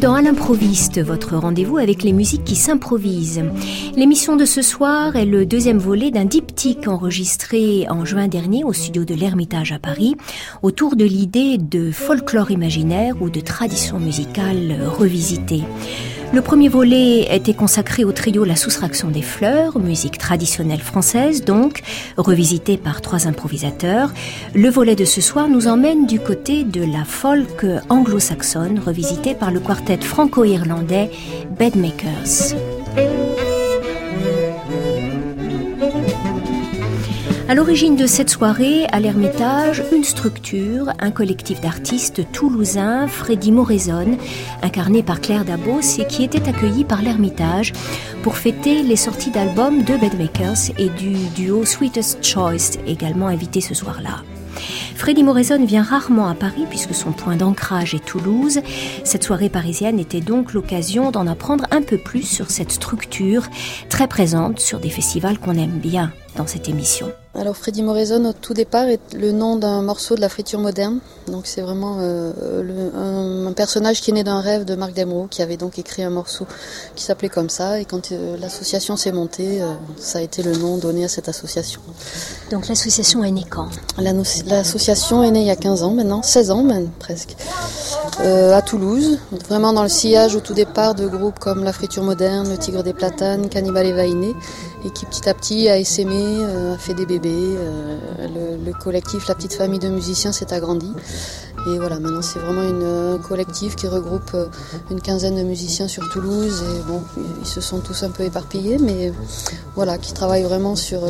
Dans À l'improviste, votre rendez-vous avec les musiques qui s'improvisent. L'émission de ce soir est le deuxième volet d'un diptyque enregistré en juin dernier au studio de l'Ermitage à Paris autour de l'idée de folklore imaginaire ou de tradition musicale revisitée. Le premier volet était consacré au trio La Soustraction des Fleurs, musique traditionnelle française donc, revisitée par trois improvisateurs. Le volet de ce soir nous emmène du côté de la folk anglo-saxonne, revisitée par le quartet franco-irlandais Bedmakers. À l'origine de cette soirée, à l'Ermitage, une structure, un collectif d'artistes toulousains, Freddy Moraison, incarné par Claire Dabos et qui était accueilli par l'Ermitage pour fêter les sorties d'albums de Bedmakers et du duo Sweetest Choice, également invité ce soir-là. Freddy Moraison vient rarement à Paris puisque son point d'ancrage est Toulouse. Cette soirée parisienne était donc l'occasion d'en apprendre un peu plus sur cette structure très présente sur des festivals qu'on aime bien dans cette émission. Alors Freddy Moraison au tout départ est le nom d'un morceau de la friture moderne. Donc c'est vraiment euh, le, un, un, personnage qui est né d'un rêve de Marc Demroux qui avait donc écrit un morceau qui s'appelait comme ça et quand euh, l'association s'est montée, euh, ça a été le nom donné à cette association. Donc l'association est née quand? L'association est née il y a 15 ans maintenant, 16 ans même presque. Euh, à Toulouse, vraiment dans le sillage au tout départ de groupes comme La Friture Moderne, Le Tigre des Platanes, Cannibal et Vainé, et qui petit à petit a essaimé, euh, a fait des bébés. Euh, le, le, collectif, la petite famille de musiciens s'est agrandi. Et voilà, maintenant c'est vraiment une, un collectif qui regroupe une quinzaine de musiciens sur Toulouse. Et bon, ils se sont tous un peu éparpillés, mais voilà, qui travaillent vraiment sur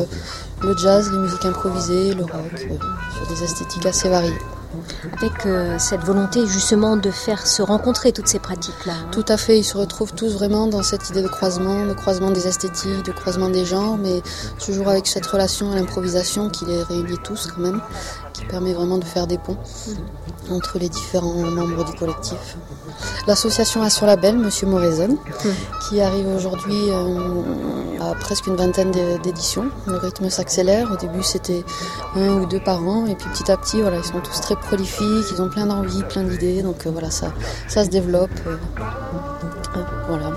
le jazz, les musiques improvisées, le rock, sur des esthétiques assez variées avec euh, cette volonté justement de faire se rencontrer toutes ces pratiques-là. Hein. Tout à fait, ils se retrouvent tous vraiment dans cette idée de croisement, de croisement des esthétiques, de croisement des genres, mais toujours avec cette relation à l'improvisation qui les réunit tous quand même, qui permet vraiment de faire des ponts mmh. entre les différents membres du collectif. L'association a son label, Monsieur Moraison, mmh. qui arrive aujourd'hui euh, à presque une vingtaine d'éditions. Le rythme s'accélère. Au début, c'était un ou deux par an, et puis petit à petit, voilà, ils sont tous très prolifiques, ils ont plein d'envie, plein d'idées, donc euh, voilà, ça, ça se développe. Euh, euh, voilà.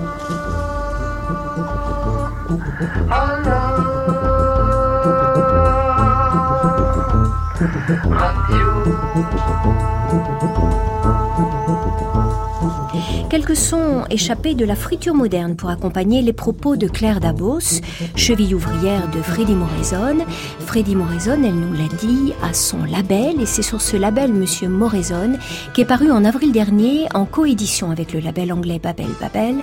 Quelques sons échappés de la friture moderne pour accompagner les propos de Claire Dabos, cheville ouvrière de Freddy Moraison. Freddy Moraison, elle nous l'a dit, a son label et c'est sur ce label Monsieur Moraison qui est paru en avril dernier en coédition avec le label anglais Babel Babel,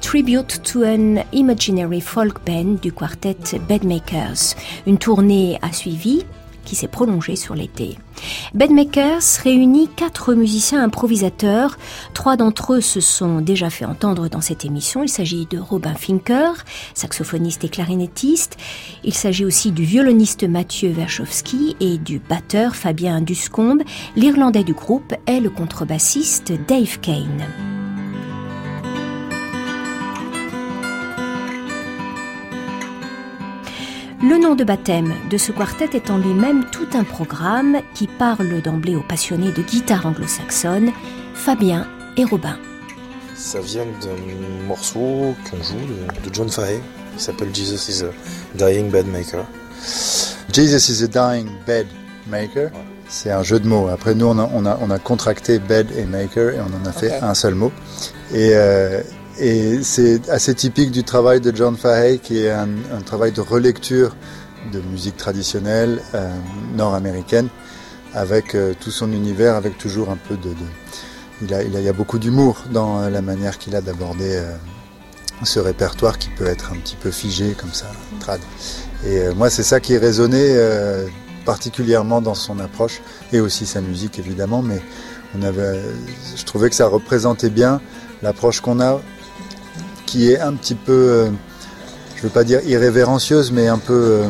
Tribute to an Imaginary Folk Band du quartet Bedmakers. Une tournée a suivi qui s'est prolongée sur l'été. Bedmakers réunit quatre musiciens improvisateurs. Trois d'entre eux se sont déjà fait entendre dans cette émission. Il s'agit de Robin Finker, saxophoniste et clarinettiste. Il s'agit aussi du violoniste Mathieu Werchowski et du batteur Fabien Duscombe. L'Irlandais du groupe est le contrebassiste Dave Kane. Le nom de baptême de ce quartet est en lui-même tout un programme qui parle d'emblée aux passionnés de guitare anglo-saxonne, Fabien et Robin. Ça vient d'un morceau qu'on joue de, de John Fahey qui s'appelle Jesus is a Dying Bed Maker. Jesus is a Dying Bed Maker. Ouais. C'est un jeu de mots. Après, nous, on a, on a, on a contracté bed et maker et on en a fait okay. un seul mot. Et, euh, et c'est assez typique du travail de John Fahey, qui est un, travail de relecture de musique traditionnelle euh, nord-américaine, avec euh, tout son univers, avec toujours un peu de, il, y a beaucoup d'humour dans la manière qu'il a d'aborder ce répertoire qui peut être un petit peu figé comme ça, trad. Et moi, c'est ça qui est résonné particulièrement dans son approche et aussi sa musique évidemment, mais je trouvais que ça représentait bien l'approche qu'on a, qui est un petit peu, euh, je veux pas dire irrévérencieuse, mais un peu euh,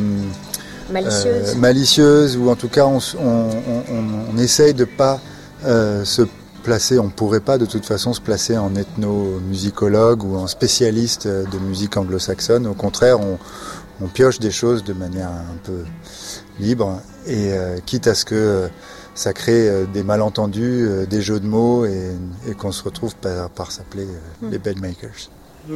malicieuse. Euh, malicieuse, ou en tout cas on, on, on, on essaye de pas se placer, on pourrait pas de toute façon se placer en ethnomusicologue ou en spécialiste de musique anglo-saxonne. Au contraire, on, on pioche des choses de manière un peu libre et euh, quitte à ce que euh, ça crée euh, des malentendus, des jeux de mots et, et qu'on se retrouve par, par s'appeler les bedmakers. À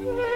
Yeah.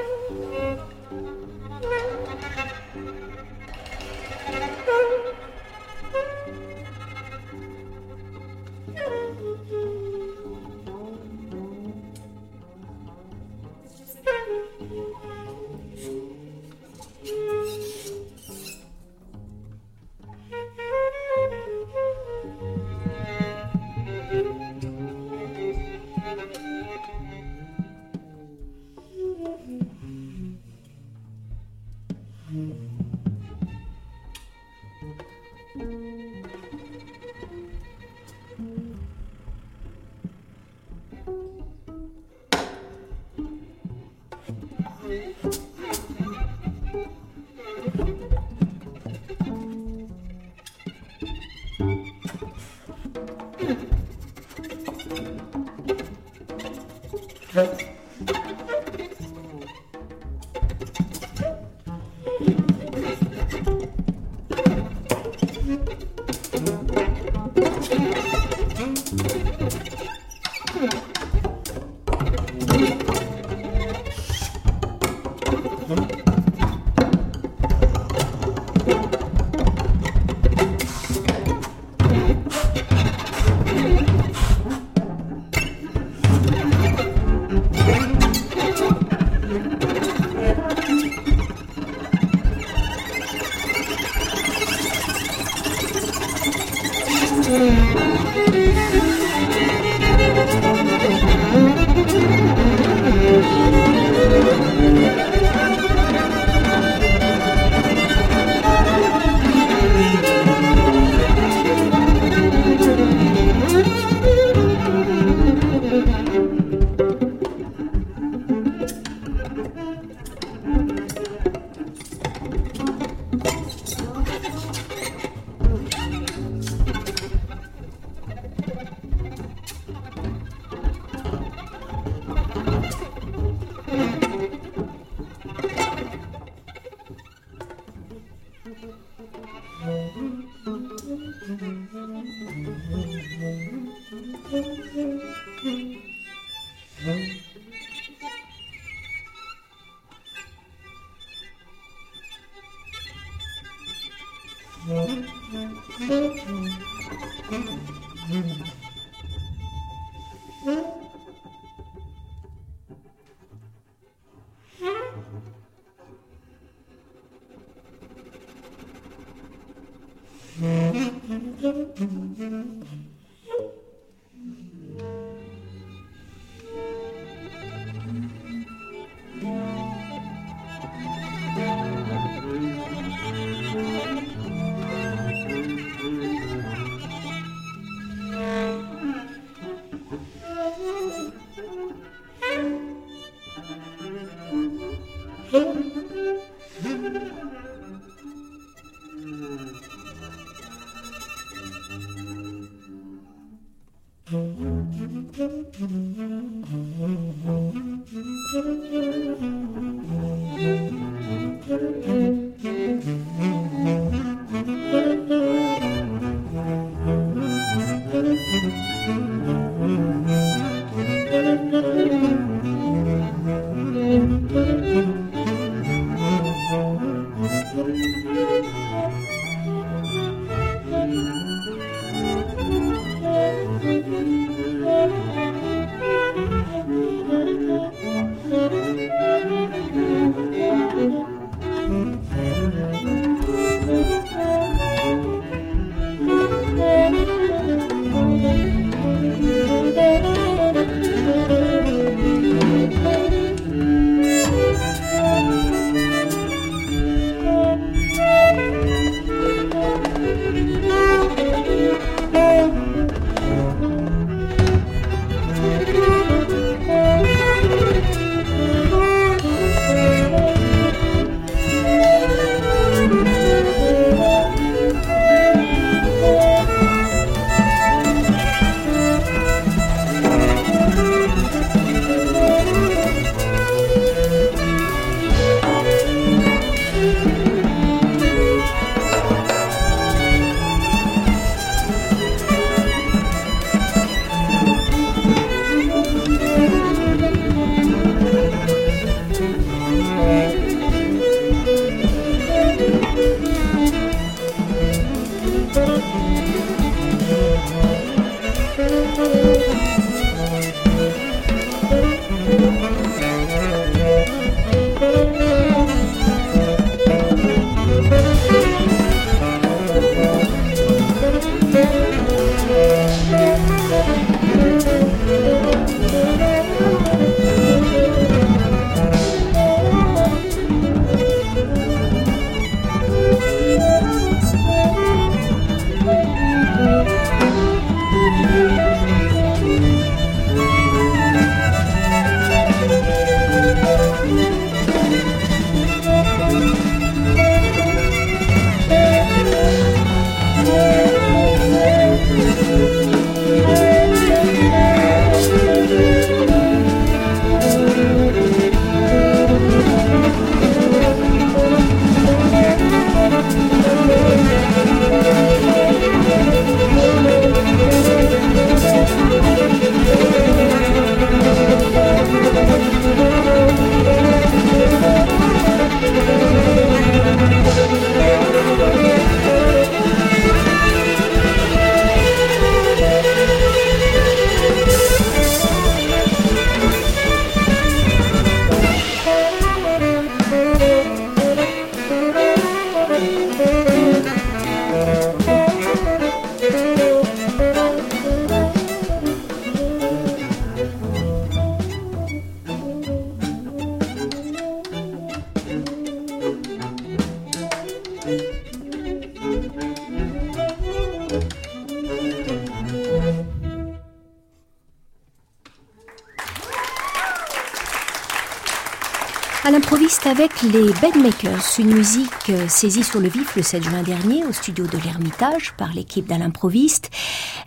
Les Bedmakers, une musique euh, saisie sur le vif le 7 juin dernier au studio de l'Ermitage par l'équipe d'Alain l'improviste.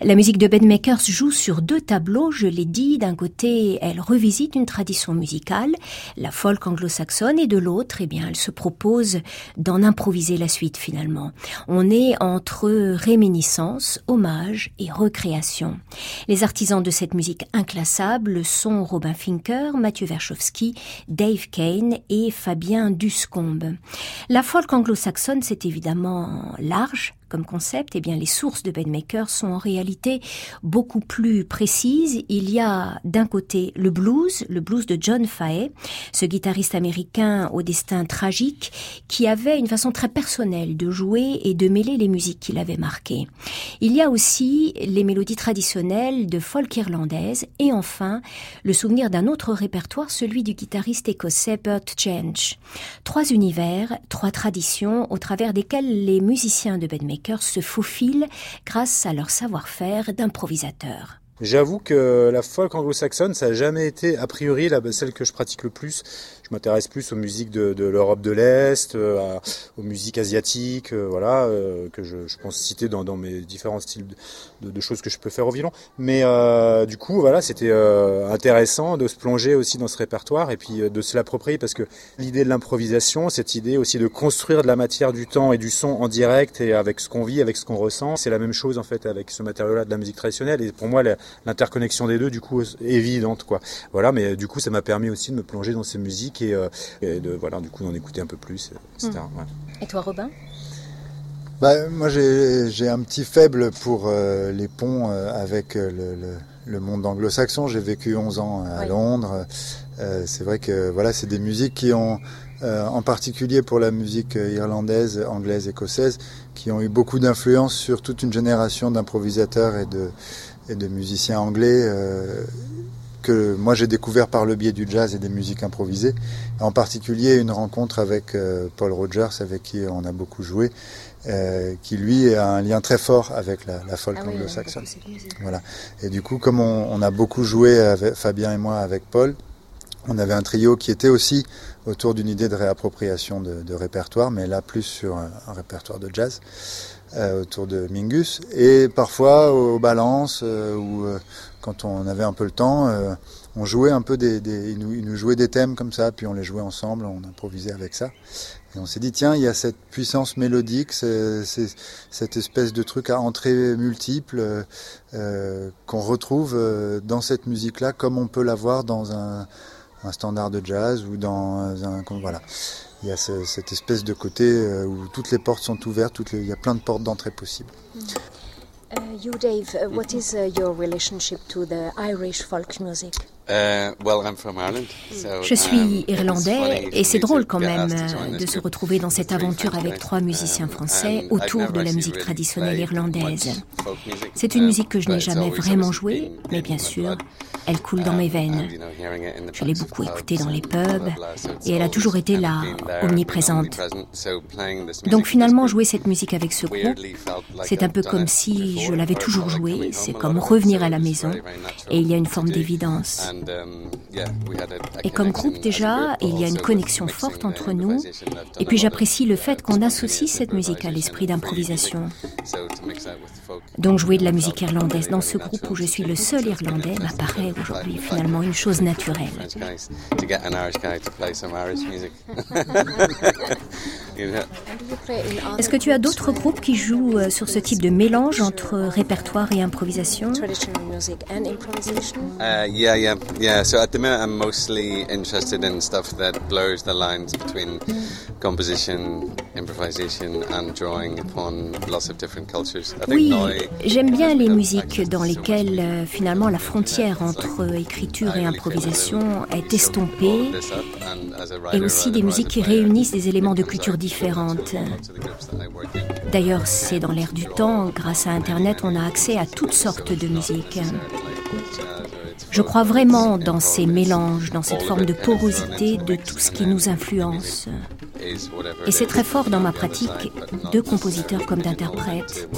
La musique de Bedmakers joue sur deux tableaux, je l'ai dit. D'un côté, elle revisite une tradition musicale, la folk anglo-saxonne, et de l'autre, eh bien, elle se propose d'en improviser la suite finalement. On est entre réminiscence, hommage et recréation. Les artisans de cette musique inclassable sont Robin Finker, Mathieu Verchowski, Dave Kane et Fabien Duscombe. La folk anglo-saxonne, c'est évidemment large, comme concept, eh bien, les sources de Bedmaker sont en réalité beaucoup plus précises. Il y a d'un côté le blues, le blues de John Fahey, ce guitariste américain au destin tragique, qui avait une façon très personnelle de jouer et de mêler les musiques qu'il avait marquées. Il y a aussi les mélodies traditionnelles de folk irlandaise et enfin le souvenir d'un autre répertoire, celui du guitariste écossais Bert Change. Trois univers, trois traditions au travers desquels les musiciens de Bedmaker se faufilent grâce à leur savoir-faire d'improvisateur. J'avoue que la folk anglo-saxonne, ça n'a jamais été, a priori, celle que je pratique le plus. Je m'intéresse plus aux musiques de, l'Europe de l'Est, euh, aux musiques asiatiques, euh, voilà, euh, que je, je, pense citer dans, dans, mes différents styles de, de, choses que je peux faire au violon. Mais du coup, voilà, c'était intéressant de se plonger aussi dans ce répertoire et puis de se l'approprier parce que l'idée de l'improvisation, cette idée aussi de construire de la matière, du temps et du son en direct et avec ce qu'on vit, avec ce qu'on ressent, c'est la même chose en fait avec ce matériau-là de la musique traditionnelle. Et pour moi, l'interconnexion des deux, du coup, est évidente, quoi. Voilà, mais du coup, ça m'a permis aussi de me plonger dans ces musiques et, euh, et de, voilà, du coup, d'en écouter un peu plus, etc. Mmh. Ouais. Et toi, Robin? Bah, moi, j'ai un petit faible pour euh, les ponts euh, avec le, le, le, monde anglo-saxon. J'ai vécu 11 ans à oui. Londres. Euh, c'est vrai que voilà, c'est des musiques qui ont, en particulier pour la musique irlandaise, anglaise, écossaise, qui ont eu beaucoup d'influence sur toute une génération d'improvisateurs et de, et de musiciens anglais euh, que moi j'ai découvert par le biais du jazz et des musiques improvisées. En particulier une rencontre avec euh, Paul Rogers, avec qui on a beaucoup joué, euh, qui lui a un lien très fort avec la, la folk ah oui, anglo-saxonne. Voilà. Et du coup, comme on, on, a beaucoup joué, avec, Fabien et moi, avec Paul, on avait un trio qui était aussi autour d'une idée de réappropriation de, de, répertoire, mais là plus sur un, répertoire de jazz euh, autour de Mingus. Et parfois aux balances, euh, ou euh, quand on avait un peu le temps, euh, on jouait un peu des, des ils, nous, ils, nous, jouaient des thèmes comme ça, puis on les jouait ensemble, on improvisait avec ça. Et on s'est dit, tiens, il y a cette puissance mélodique, c'est, cette espèce de truc à entrée multiple euh, qu'on retrouve dans cette musique-là, comme on peut l'avoir dans un un standard de jazz ou dans un voilà. Il y a ce, cette espèce de côté euh, où toutes les portes sont ouvertes, toutes les, il y a plein de portes d'entrée possibles. Mm. Uh, you, Dave, uh, what is uh, your relationship to the Irish folk music? Uh, so, Je suis um, irlandais et c'est drôle quand même euh, de se retrouver dans cette aventure avec trois musiciens um, français autour de la musique traditionnelle irlandaise. C'est une musique que je n'ai jamais vraiment jouée, mais bien sûr, elle coule dans mes veines. Je l'ai beaucoup écoutée dans les pubs et elle a toujours été là, omniprésente. Donc finalement, jouer cette musique avec ce groupe, c'est un peu comme si je l'avais toujours jouée, c'est comme revenir à la maison et il y a une forme d'évidence. Et comme groupe déjà, il y a une connexion forte entre nous. et puis j'apprécie le fait qu'on associe cette musique à l'esprit d'improvisation. Donc jouer de la musique irlandaise dans ce groupe où je suis le seul irlandais m'apparaît aujourd'hui finalement une chose naturelle. Est-ce que tu as d'autres groupes qui jouent euh, sur ce type de mélange entre répertoire et improvisation? Uh, yeah. So at the minute, I'm mostly interested in stuff that blurs the lines between composition, improvisation, and drawing upon lots of different cultures. I think oui, j'aime bien les musiques dans lesquelles euh, finalement la frontière entre écriture et improvisation est estompée, et aussi des musiques qui réunissent des éléments de cultures différentes. D'ailleurs, c'est dans l'air du temps, grâce à Internet, on a accès à toutes sortes de musiques. Je crois vraiment dans ces mélanges, dans cette forme de porosité de tout ce qui nous influence. Et c'est très fort dans ma pratique de compositeur comme d'interprète.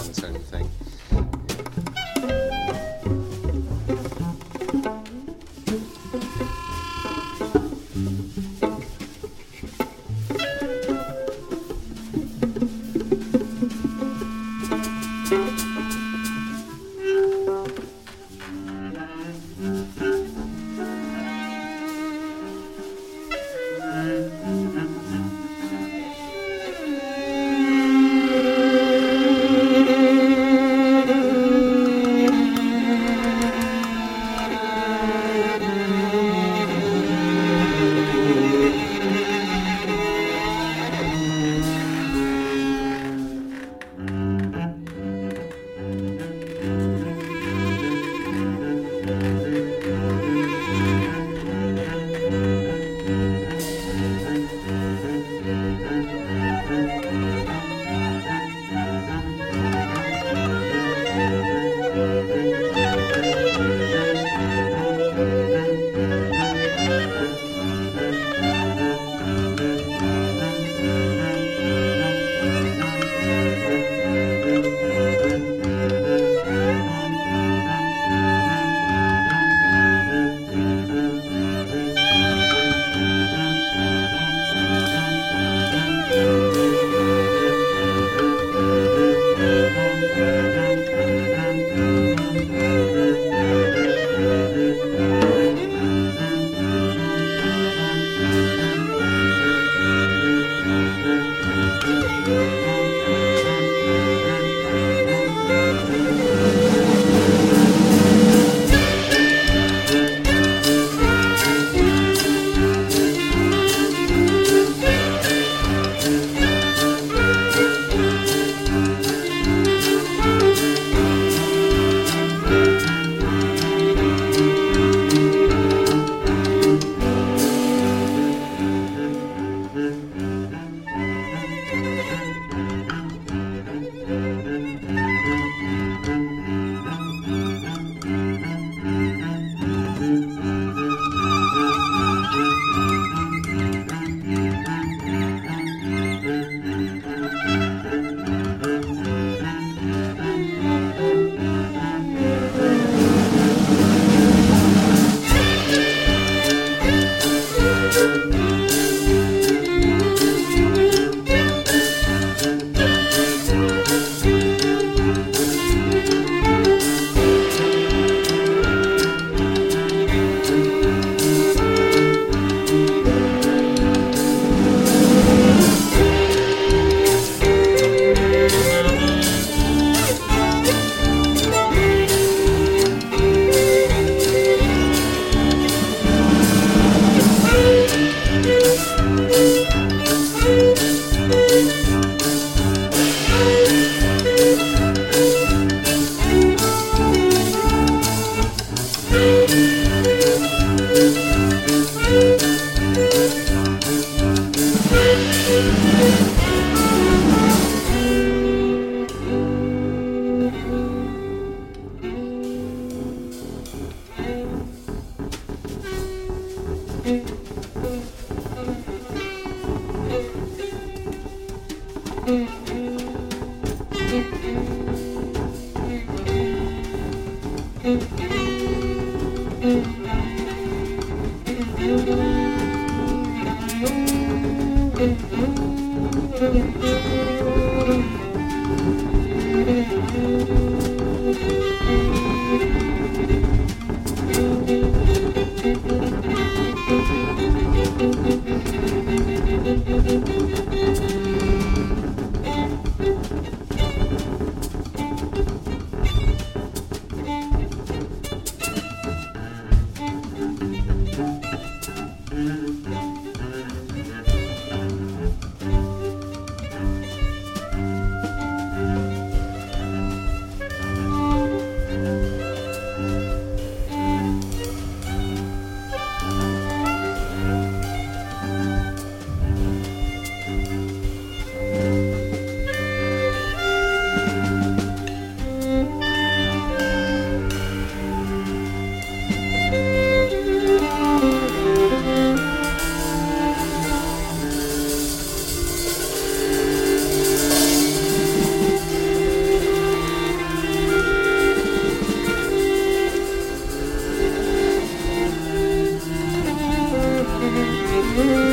Mm-hmm.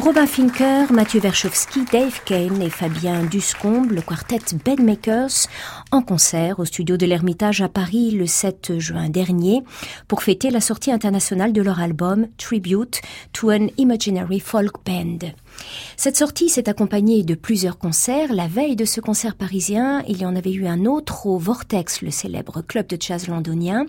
Robin Finker, Mathieu Verchowski, Dave Kane et Fabien Duscombe, le quartet Bedmakers, en concert au studio de l'Ermitage à Paris le 7 juin dernier pour fêter la sortie internationale de leur album Tribute to an Imaginary Folk Band. Cette sortie s'est accompagnée de plusieurs concerts. La veille de ce concert parisien, il y en avait eu un autre au Vortex, le célèbre club de jazz londonien.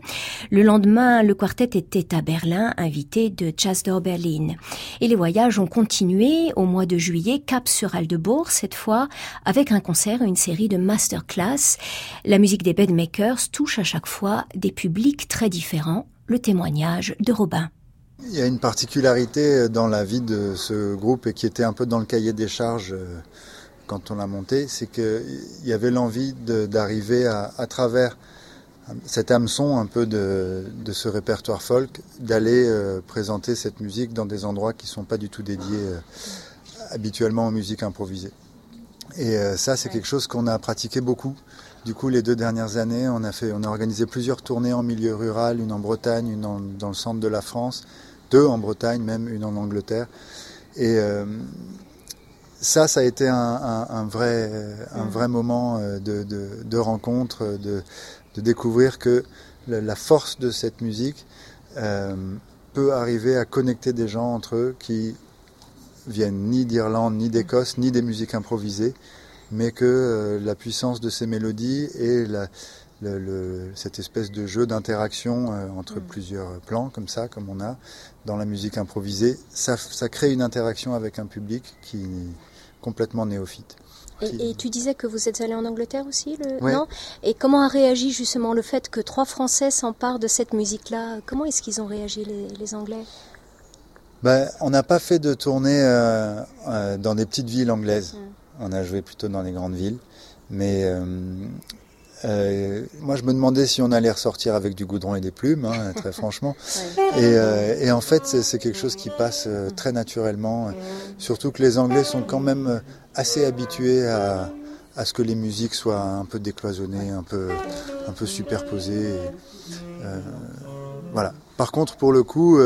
Le lendemain, le quartet était à Berlin, invité de Jazz Door Berlin. Et les voyages ont continué au mois de juillet, cap sur Aldebourg cette fois, avec un concert et une série de masterclass. La musique des Bedmakers touche à chaque fois des publics très différents. Le témoignage de Robin. Il y a une particularité dans la vie de ce groupe et qui était un peu dans le cahier des charges euh, quand on l'a monté, c'est qu'il y avait l'envie d'arriver à, à, travers cet hameçon un peu de, de ce répertoire folk, d'aller euh, présenter cette musique dans des endroits qui ne sont pas du tout dédiés euh, habituellement aux musiques improvisées. Et ça, c'est quelque chose qu'on a pratiqué beaucoup. Du coup, les deux dernières années, on a, fait, on a organisé plusieurs tournées en milieu rural, une en Bretagne, une en, dans le centre de la France deux en Bretagne, même une en Angleterre. Et euh, ça, ça a été un, vrai, un vrai moment euh, de, rencontre, de, découvrir que la force de cette musique euh, peut arriver à connecter des gens entre eux qui viennent ni d'Irlande, ni d'Écosse, ni des musiques improvisées, mais que la puissance de ces mélodies et la, cette espèce de jeu d'interaction euh, entre mm. plusieurs plans, comme ça, comme on a dans la musique improvisée, ça, ça crée une interaction avec un public qui est complètement néophyte. Et, tu disais que vous êtes allé en Angleterre aussi, le... non? Et comment a réagi justement le fait que trois Français s'emparent de cette musique-là? Comment est-ce qu'ils ont réagi, les, Anglais? Ben, On n'a pas fait de tournée euh, euh, dans des petites villes anglaises. Mm. On a joué plutôt dans les grandes villes. Mais euh, moi, je me demandais si on allait ressortir avec du goudron et des plumes, hein, très franchement. Et, euh, et, en fait, c'est quelque chose qui passe euh, très naturellement. Surtout que les Anglais sont quand même assez habitués à, à ce que les musiques soient un peu décloisonnées, un peu, un peu superposées. Euh, voilà. Par contre, pour le coup,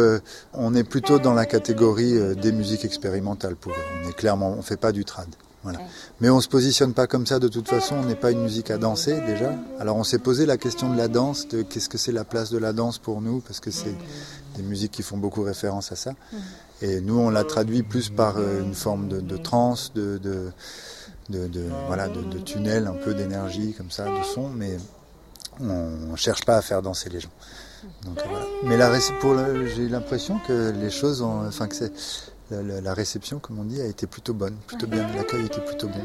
on est plutôt dans la catégorie des musiques expérimentales. Pour eux. On est clairement, on fait pas du trad. Mais on se positionne pas comme ça de toute façon, on n'est pas une musique à danser déjà. Alors on s'est posé la question de la danse, de qu'est-ce que c'est la place de la danse pour nous, parce que c'est des musiques qui font beaucoup référence à ça. Et nous on l'a traduit plus par euh, une forme de, de trance, de, de, de, voilà, de, tunnel, un peu d'énergie comme ça, de son, mais on ne cherche pas à faire danser les gens. Donc, voilà. Mais la, pour j'ai l'impression que les choses ont, enfin que c'est la, la, réception, comme on dit, a été plutôt bonne, plutôt bien. L'accueil était plutôt bon.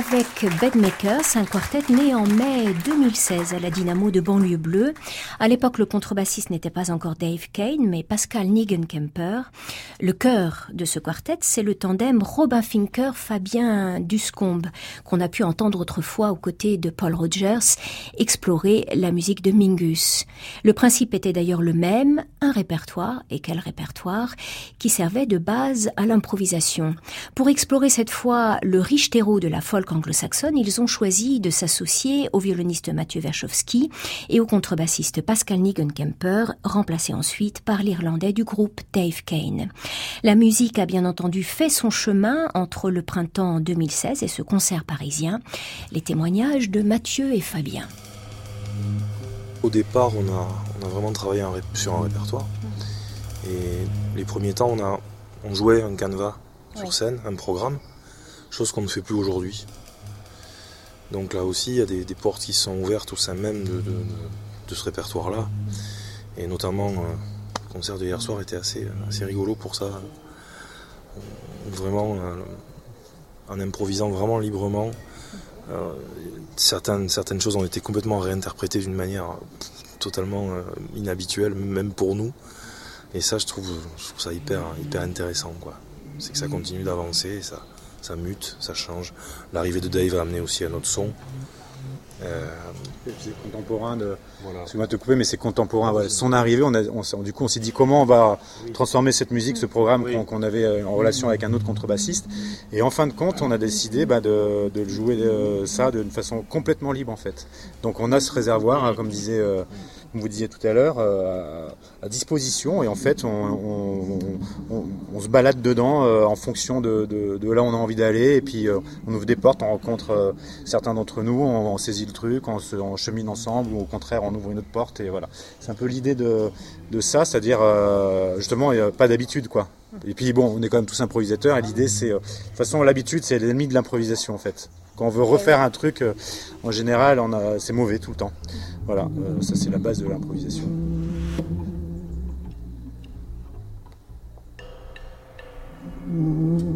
Avec Bedmakers, un quartet né en mai 2016 à la Dynamo de banlieue bleue. À l'époque, le contrebassiste n'était pas encore Dave Kane, mais Pascal Nigenkemper. Le cœur de ce quartet, c'est le tandem Robin Finker-Fabien Duscombe, qu'on a pu entendre autrefois aux côtés de Paul Rogers explorer la musique de Mingus. Le principe était d'ailleurs le même, un répertoire, et quel répertoire, qui servait de base à l'improvisation. Pour explorer cette fois le riche terreau de la folk anglo-saxonne, ils ont choisi de s'associer au violoniste Mathieu Werchowski et au contrebassiste Pascal Nigenkemper, remplacé ensuite par l'Irlandais du groupe Dave Kane. La musique a bien entendu fait son chemin entre le printemps 2016 et ce concert parisien. Les témoignages de Mathieu et Fabien. Au départ, on a, on a vraiment travaillé sur un répertoire. Et les premiers temps, on, a, on jouait un canevas sur scène, un programme, chose qu'on ne fait plus aujourd'hui. Donc là aussi, il y a des, portes qui sont ouvertes au sein même de, ce répertoire-là. Et notamment, euh, le concert de hier soir était assez, assez rigolo pour ça. Vraiment, euh, en improvisant vraiment librement, euh, certaines, certaines choses ont été complètement réinterprétées d'une manière totalement inhabituelle, même pour nous. Et ça, je trouve, ça hyper, hyper intéressant. C'est que ça continue d'avancer, ça, ça mute, ça change. L'arrivée de Dave a amené aussi un autre son. Euh, c'est contemporain de. Voilà. Excuse-moi de te couper, mais c'est contemporain. Son arrivée, on a, du coup, on s'est dit comment on va transformer cette musique, ce programme qu'on avait euh, en relation avec un autre contrebassiste. Et en fin de compte, on a décidé bah, de, de, jouer euh, ça d'une façon complètement libre en fait. Donc on a ce réservoir, hein, comme disait comme vous disiez tout à l'heure, euh, à, disposition. Et en fait, on, se balade dedans euh, en fonction de, là où on a envie d'aller. Et puis, euh, on ouvre des portes, on rencontre certains d'entre nous, on, saisit le truc, on, se, chemine ensemble, ou au contraire, on ouvre une autre porte. Et voilà. C'est un peu l'idée de, ça, c'est-à-dire, justement, pas d'habitude, quoi. Et puis, bon, on est quand même tous improvisateurs. Et l'idée, c'est. de toute façon, l'habitude, c'est l'ennemi de l'improvisation, en fait. Quand on veut refaire un truc, euh, en général, on a, c'est mauvais tout le temps. Voilà, euh, ça c'est la base de l'improvisation. Mmh.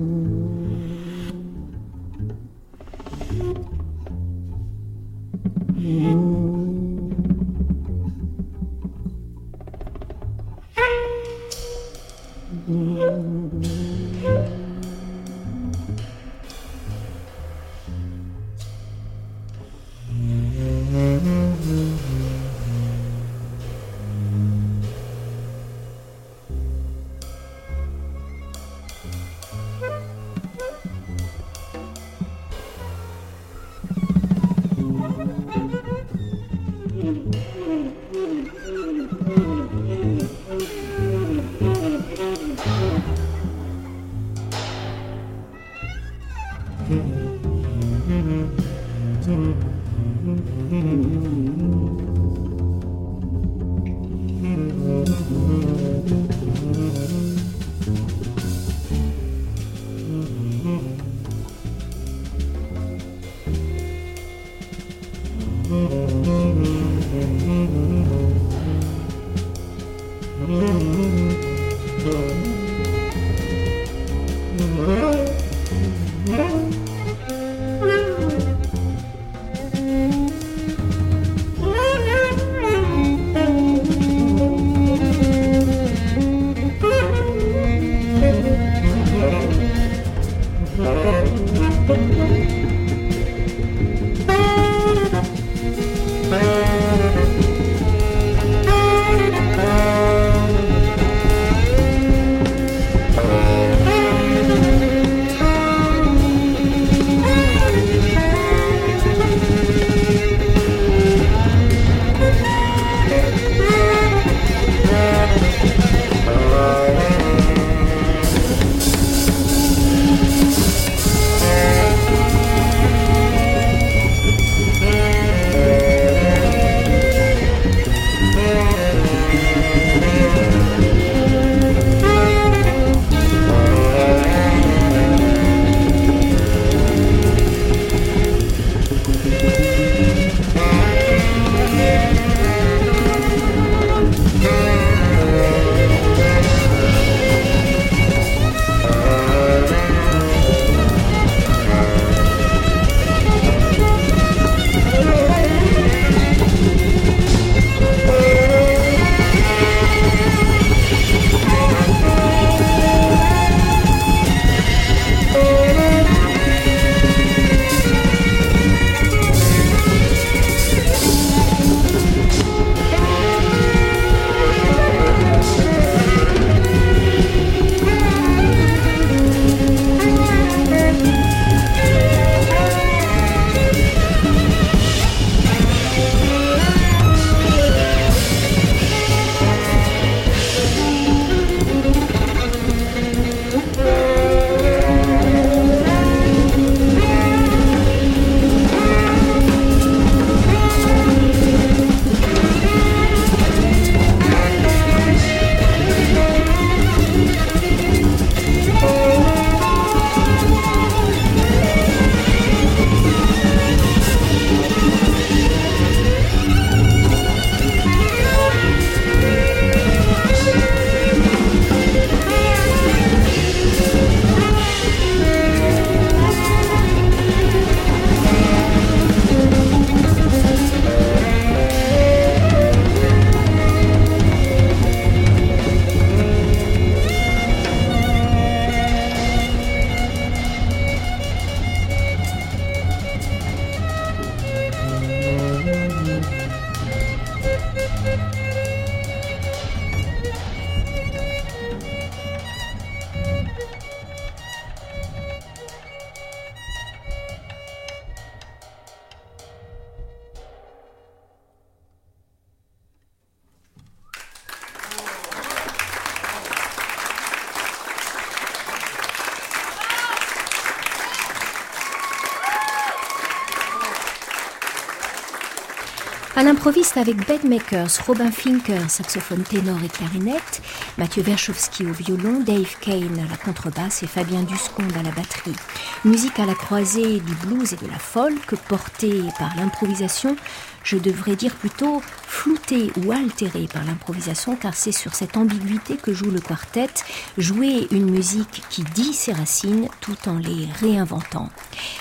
L'improviste avec Bedmakers, Robin Finker, saxophone ténor et clarinette, Mathieu Verchowski au violon, Dave Kane à la contrebasse et Fabien Duscombe à la batterie. Musique à la croisée du blues et de la folk, portée par l'improvisation je devrais dire plutôt flouté ou altéré par l'improvisation, car c'est sur cette ambiguïté que joue le quartet, jouer une musique qui dit ses racines tout en les réinventant.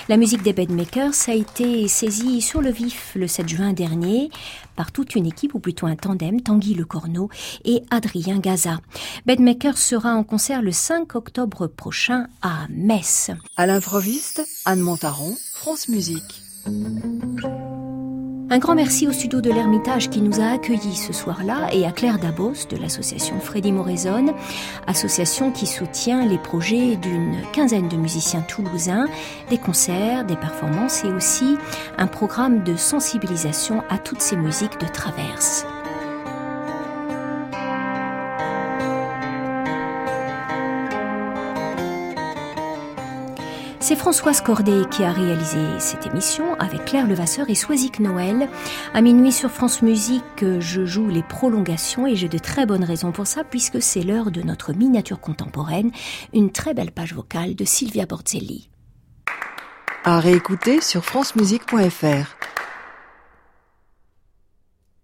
La musique des Bedmakers a été saisie sur le vif le 7 juin dernier par toute une équipe, ou plutôt un tandem, Tanguy Le Corneau et Adrien Gaza. Bedmakers sera en concert le 5 octobre prochain à Metz. À l'improviste, Anne Montaron, France Musique. Un grand merci au studio de l'Ermitage qui nous a accueillis ce soir-là et à Claire Dabos de l'association Freddy Moraison, association qui soutient les projets d'une quinzaine de musiciens toulousains, des concerts, des performances et aussi un programme de sensibilisation à toutes ces musiques de traverse. C'est Françoise Cordet qui a réalisé cette émission avec Claire Levasseur et Soisic Noël. À minuit sur France Musique, je joue les prolongations et j'ai de très bonnes raisons pour ça puisque c'est l'heure de notre miniature contemporaine, une très belle page vocale de Sylvia Borzelli. À réécouter sur francemusique.fr.